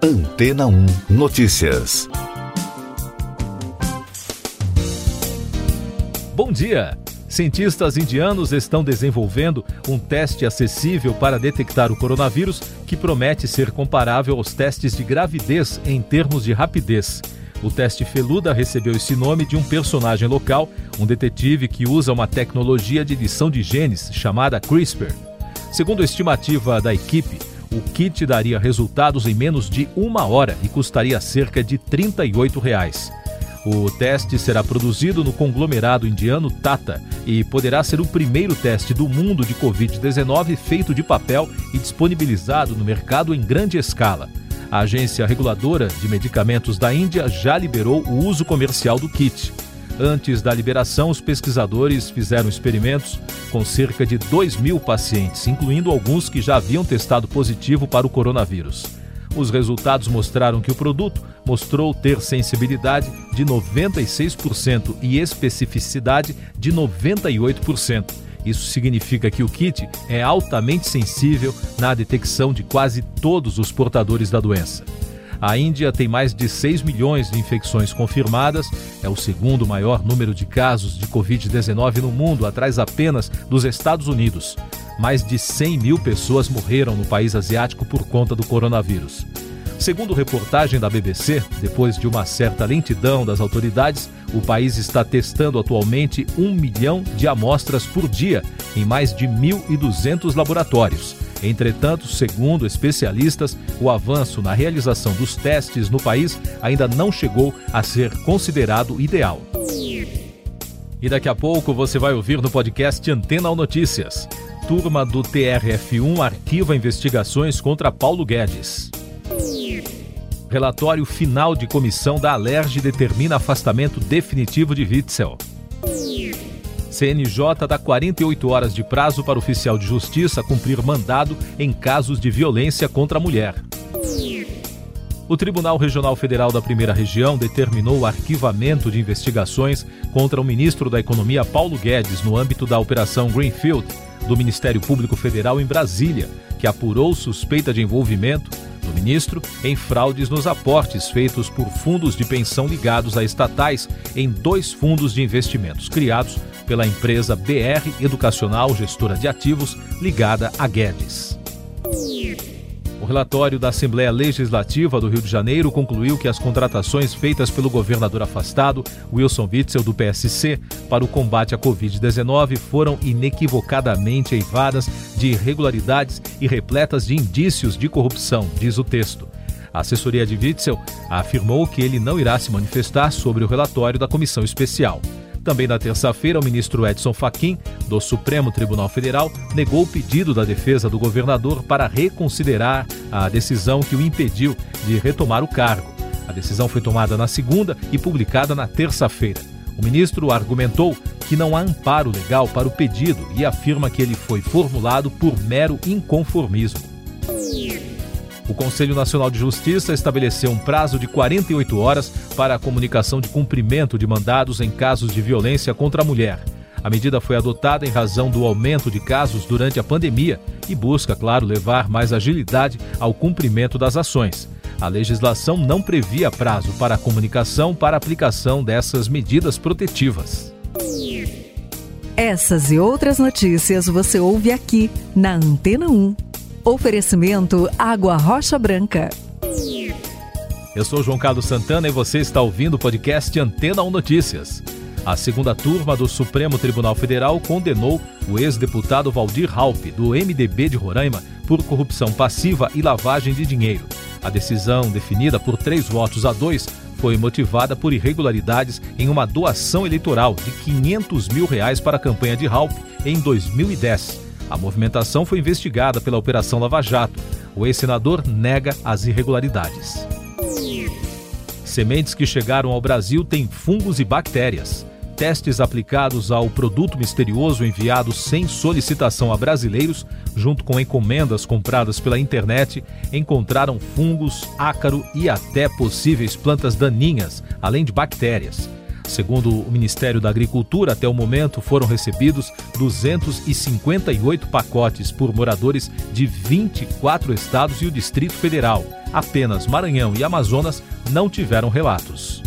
Antena 1 Notícias. Bom dia! Cientistas indianos estão desenvolvendo um teste acessível para detectar o coronavírus que promete ser comparável aos testes de gravidez em termos de rapidez. O teste Feluda recebeu esse nome de um personagem local, um detetive que usa uma tecnologia de edição de genes chamada CRISPR. Segundo a estimativa da equipe, o kit daria resultados em menos de uma hora e custaria cerca de 38 reais. O teste será produzido no conglomerado indiano Tata e poderá ser o primeiro teste do mundo de Covid-19 feito de papel e disponibilizado no mercado em grande escala. A Agência Reguladora de Medicamentos da Índia já liberou o uso comercial do kit. Antes da liberação, os pesquisadores fizeram experimentos com cerca de 2 mil pacientes, incluindo alguns que já haviam testado positivo para o coronavírus. Os resultados mostraram que o produto mostrou ter sensibilidade de 96% e especificidade de 98%. Isso significa que o kit é altamente sensível na detecção de quase todos os portadores da doença. A Índia tem mais de 6 milhões de infecções confirmadas, é o segundo maior número de casos de Covid-19 no mundo, atrás apenas dos Estados Unidos. Mais de 100 mil pessoas morreram no país asiático por conta do coronavírus. Segundo reportagem da BBC, depois de uma certa lentidão das autoridades, o país está testando atualmente um milhão de amostras por dia em mais de 1.200 laboratórios. Entretanto, segundo especialistas, o avanço na realização dos testes no país ainda não chegou a ser considerado ideal. E daqui a pouco você vai ouvir no podcast Antena Notícias. Turma do TRF1 arquiva investigações contra Paulo Guedes. Relatório final de comissão da Alerj determina afastamento definitivo de Witzel. CNJ dá 48 horas de prazo para oficial de justiça cumprir mandado em casos de violência contra a mulher. O Tribunal Regional Federal da Primeira Região determinou o arquivamento de investigações contra o ministro da Economia Paulo Guedes no âmbito da Operação Greenfield do Ministério Público Federal em Brasília, que apurou suspeita de envolvimento do ministro em fraudes nos aportes feitos por fundos de pensão ligados a estatais em dois fundos de investimentos criados pela empresa BR Educacional Gestora de Ativos ligada a Guedes. O relatório da Assembleia Legislativa do Rio de Janeiro concluiu que as contratações feitas pelo governador afastado, Wilson Witzel, do PSC, para o combate à Covid-19 foram inequivocadamente eivadas de irregularidades e repletas de indícios de corrupção, diz o texto. A assessoria de Witzel afirmou que ele não irá se manifestar sobre o relatório da comissão especial. Também na terça-feira, o ministro Edson Fachin, do Supremo Tribunal Federal, negou o pedido da defesa do governador para reconsiderar a decisão que o impediu de retomar o cargo. A decisão foi tomada na segunda e publicada na terça-feira. O ministro argumentou que não há amparo legal para o pedido e afirma que ele foi formulado por mero inconformismo. O Conselho Nacional de Justiça estabeleceu um prazo de 48 horas para a comunicação de cumprimento de mandados em casos de violência contra a mulher. A medida foi adotada em razão do aumento de casos durante a pandemia e busca, claro, levar mais agilidade ao cumprimento das ações. A legislação não previa prazo para a comunicação para a aplicação dessas medidas protetivas. Essas e outras notícias você ouve aqui na Antena 1. Oferecimento Água Rocha Branca. Eu sou João Carlos Santana e você está ouvindo o podcast Antena 1 Notícias. A segunda turma do Supremo Tribunal Federal condenou o ex-deputado Valdir Raup, do MDB de Roraima, por corrupção passiva e lavagem de dinheiro. A decisão, definida por três votos a dois, foi motivada por irregularidades em uma doação eleitoral de 500 mil reais para a campanha de Raup em 2010 a movimentação foi investigada pela Operação Lava Jato. O ex-senador nega as irregularidades. Sementes que chegaram ao Brasil têm fungos e bactérias. Testes aplicados ao produto misterioso enviado sem solicitação a brasileiros, junto com encomendas compradas pela internet, encontraram fungos, ácaro e até possíveis plantas daninhas, além de bactérias. Segundo o Ministério da Agricultura, até o momento foram recebidos 258 pacotes por moradores de 24 estados e o Distrito Federal. Apenas Maranhão e Amazonas não tiveram relatos.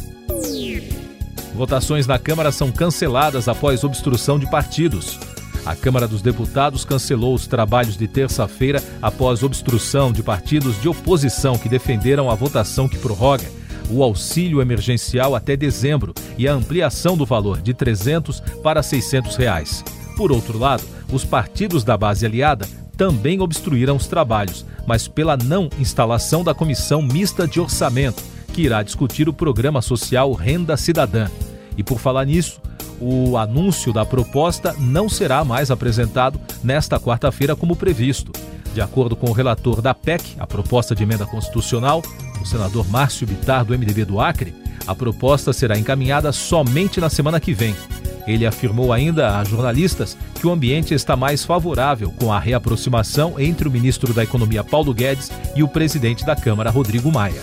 Votações na Câmara são canceladas após obstrução de partidos. A Câmara dos Deputados cancelou os trabalhos de terça-feira após obstrução de partidos de oposição que defenderam a votação que prorroga o auxílio emergencial até dezembro e a ampliação do valor de 300 para 600 reais. Por outro lado, os partidos da base aliada também obstruíram os trabalhos, mas pela não instalação da Comissão Mista de Orçamento, que irá discutir o programa social Renda Cidadã. E por falar nisso, o anúncio da proposta não será mais apresentado nesta quarta-feira como previsto. De acordo com o relator da PEC, a proposta de emenda constitucional, o senador Márcio Bitar, do MDB do Acre, a proposta será encaminhada somente na semana que vem. Ele afirmou ainda a jornalistas que o ambiente está mais favorável com a reaproximação entre o ministro da Economia Paulo Guedes e o presidente da Câmara Rodrigo Maia.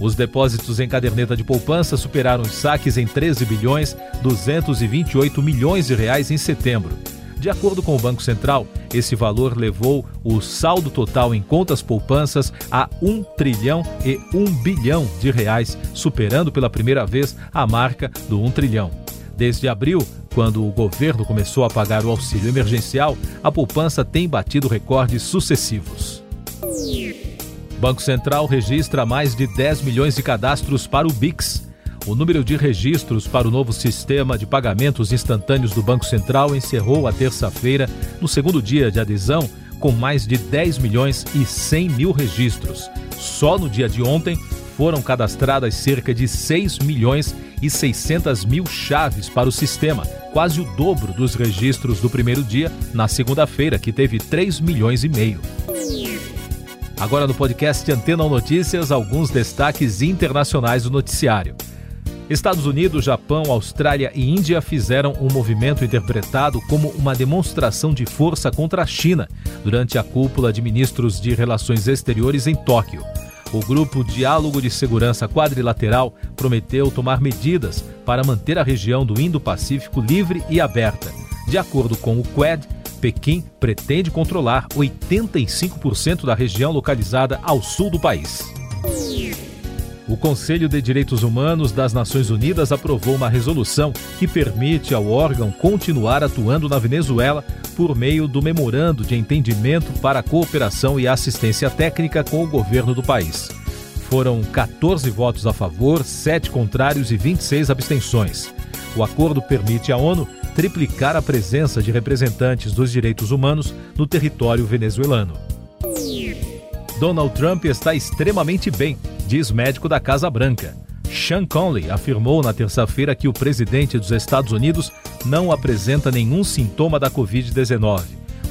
Os depósitos em caderneta de poupança superaram os saques em 13 bilhões 228 milhões de reais em setembro. De acordo com o Banco Central, esse valor levou o saldo total em contas poupanças a 1 trilhão e 1 bilhão de reais, superando pela primeira vez a marca do 1 trilhão. Desde abril, quando o governo começou a pagar o auxílio emergencial, a poupança tem batido recordes sucessivos. Banco Central registra mais de 10 milhões de cadastros para o BIX. O número de registros para o novo sistema de pagamentos instantâneos do Banco Central encerrou a terça-feira, no segundo dia de adesão, com mais de 10 milhões e 100 mil registros. Só no dia de ontem foram cadastradas cerca de 6 milhões e 600 mil chaves para o sistema, quase o dobro dos registros do primeiro dia, na segunda-feira, que teve 3 milhões e meio. Agora no podcast Antena Notícias, alguns destaques internacionais do noticiário. Estados Unidos, Japão, Austrália e Índia fizeram um movimento interpretado como uma demonstração de força contra a China durante a cúpula de ministros de Relações Exteriores em Tóquio. O grupo Diálogo de Segurança Quadrilateral prometeu tomar medidas para manter a região do Indo-Pacífico livre e aberta. De acordo com o Quad, Pequim pretende controlar 85% da região localizada ao sul do país. O Conselho de Direitos Humanos das Nações Unidas aprovou uma resolução que permite ao órgão continuar atuando na Venezuela por meio do Memorando de Entendimento para Cooperação e Assistência Técnica com o governo do país. Foram 14 votos a favor, 7 contrários e 26 abstenções. O acordo permite à ONU triplicar a presença de representantes dos direitos humanos no território venezuelano. Donald Trump está extremamente bem, diz médico da Casa Branca. Sean Conley afirmou na terça-feira que o presidente dos Estados Unidos não apresenta nenhum sintoma da Covid-19.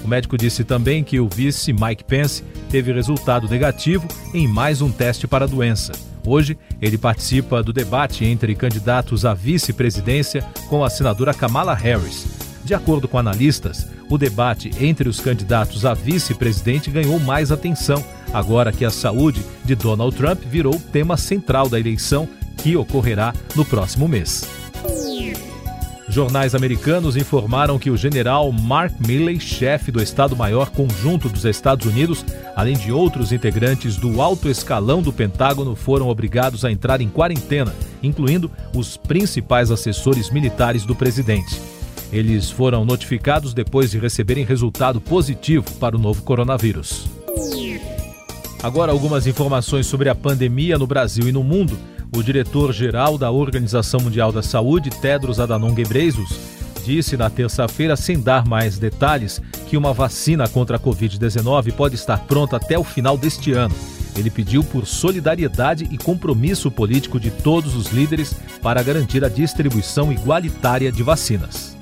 O médico disse também que o vice Mike Pence teve resultado negativo em mais um teste para a doença. Hoje, ele participa do debate entre candidatos à vice-presidência com a senadora Kamala Harris. De acordo com analistas, o debate entre os candidatos a vice-presidente ganhou mais atenção, agora que a saúde de Donald Trump virou tema central da eleição que ocorrerá no próximo mês. Jornais americanos informaram que o general Mark Milley, chefe do Estado-Maior Conjunto dos Estados Unidos, além de outros integrantes do alto escalão do Pentágono, foram obrigados a entrar em quarentena, incluindo os principais assessores militares do presidente. Eles foram notificados depois de receberem resultado positivo para o novo coronavírus. Agora, algumas informações sobre a pandemia no Brasil e no mundo. O diretor-geral da Organização Mundial da Saúde, Tedros Adhanom Ghebreyesus, disse na terça-feira, sem dar mais detalhes, que uma vacina contra a Covid-19 pode estar pronta até o final deste ano. Ele pediu por solidariedade e compromisso político de todos os líderes para garantir a distribuição igualitária de vacinas.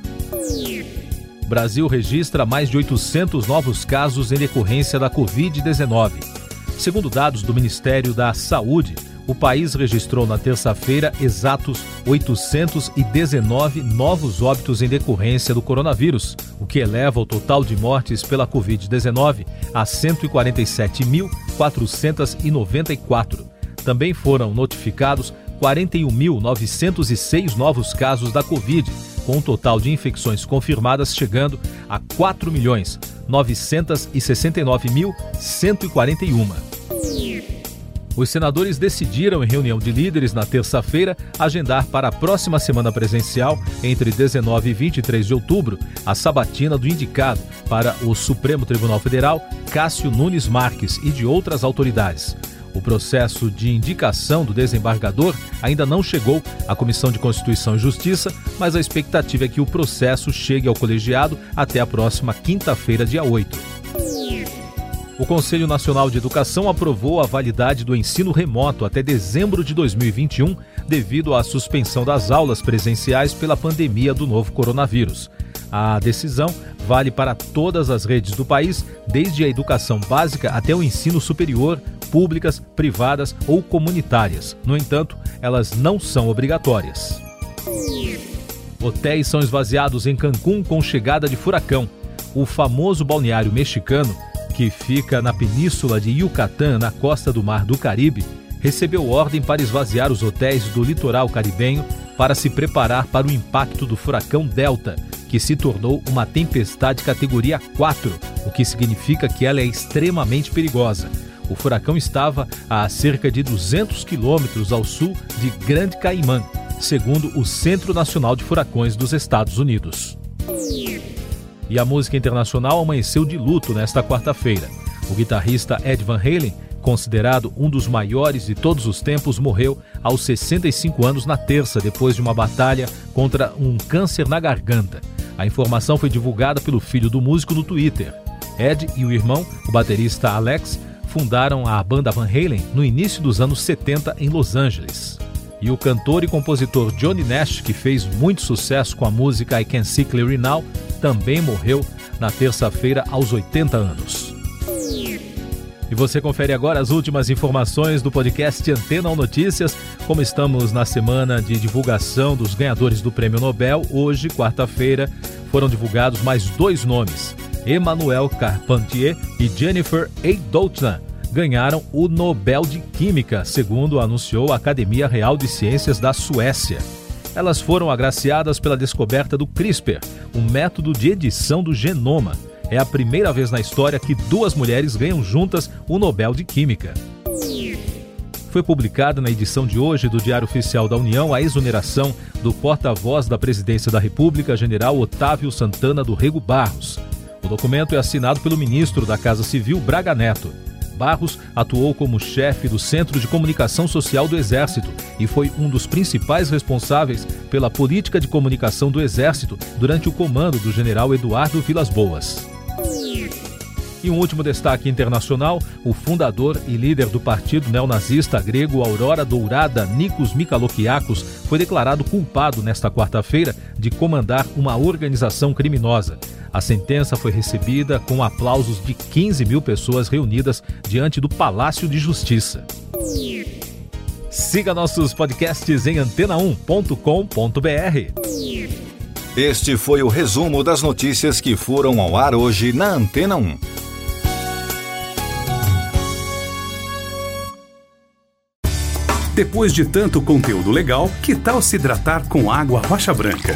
O Brasil registra mais de 800 novos casos em decorrência da Covid-19. Segundo dados do Ministério da Saúde, o país registrou na terça-feira exatos 819 novos óbitos em decorrência do coronavírus, o que eleva o total de mortes pela Covid-19 a 147.494. Também foram notificados 41.906 novos casos da Covid, com um total de infecções confirmadas chegando a 4 milhões 969.141. Os senadores decidiram, em reunião de líderes na terça-feira, agendar para a próxima semana presencial, entre 19 e 23 de outubro, a sabatina do indicado para o Supremo Tribunal Federal, Cássio Nunes Marques e de outras autoridades. O processo de indicação do desembargador ainda não chegou à Comissão de Constituição e Justiça, mas a expectativa é que o processo chegue ao colegiado até a próxima quinta-feira, dia 8. O Conselho Nacional de Educação aprovou a validade do ensino remoto até dezembro de 2021, devido à suspensão das aulas presenciais pela pandemia do novo coronavírus. A decisão vale para todas as redes do país, desde a educação básica até o ensino superior, públicas, privadas ou comunitárias. No entanto, elas não são obrigatórias. Hotéis são esvaziados em Cancún com chegada de furacão. O famoso balneário mexicano, que fica na península de Yucatán, na costa do Mar do Caribe, recebeu ordem para esvaziar os hotéis do litoral caribenho para se preparar para o impacto do furacão Delta, que se tornou uma tempestade categoria 4, o que significa que ela é extremamente perigosa. O furacão estava a cerca de 200 quilômetros ao sul de Grande Caimã, segundo o Centro Nacional de Furacões dos Estados Unidos. E a música internacional amanheceu de luto nesta quarta-feira. O guitarrista Ed Van Halen, considerado um dos maiores de todos os tempos, morreu aos 65 anos na terça, depois de uma batalha contra um câncer na garganta. A informação foi divulgada pelo filho do músico no Twitter. Ed e o irmão, o baterista Alex, fundaram a banda Van Halen no início dos anos 70 em Los Angeles. E o cantor e compositor Johnny Nash, que fez muito sucesso com a música I Can See Clearly Now, também morreu na terça-feira aos 80 anos. E você confere agora as últimas informações do podcast Antena Notícias. Como estamos na semana de divulgação dos ganhadores do Prêmio Nobel, hoje, quarta-feira, foram divulgados mais dois nomes. Emmanuel Carpentier e Jennifer A. ganharam o Nobel de Química, segundo anunciou a Academia Real de Ciências da Suécia. Elas foram agraciadas pela descoberta do CRISPR, um método de edição do genoma é a primeira vez na história que duas mulheres ganham juntas o Nobel de Química. Foi publicada na edição de hoje do Diário Oficial da União a exoneração do porta-voz da Presidência da República, General Otávio Santana do Rego Barros. O documento é assinado pelo ministro da Casa Civil, Braga Neto. Barros atuou como chefe do Centro de Comunicação Social do Exército e foi um dos principais responsáveis pela política de comunicação do Exército durante o comando do general Eduardo Vilas Boas. E um último destaque internacional: o fundador e líder do partido neonazista grego Aurora Dourada, Nikos Mikalokiakos, foi declarado culpado nesta quarta-feira de comandar uma organização criminosa. A sentença foi recebida com aplausos de 15 mil pessoas reunidas diante do Palácio de Justiça. Siga nossos podcasts em antena1.com.br. Este foi o resumo das notícias que foram ao ar hoje na Antena 1. Depois de tanto conteúdo legal, que tal se hidratar com água rocha branca?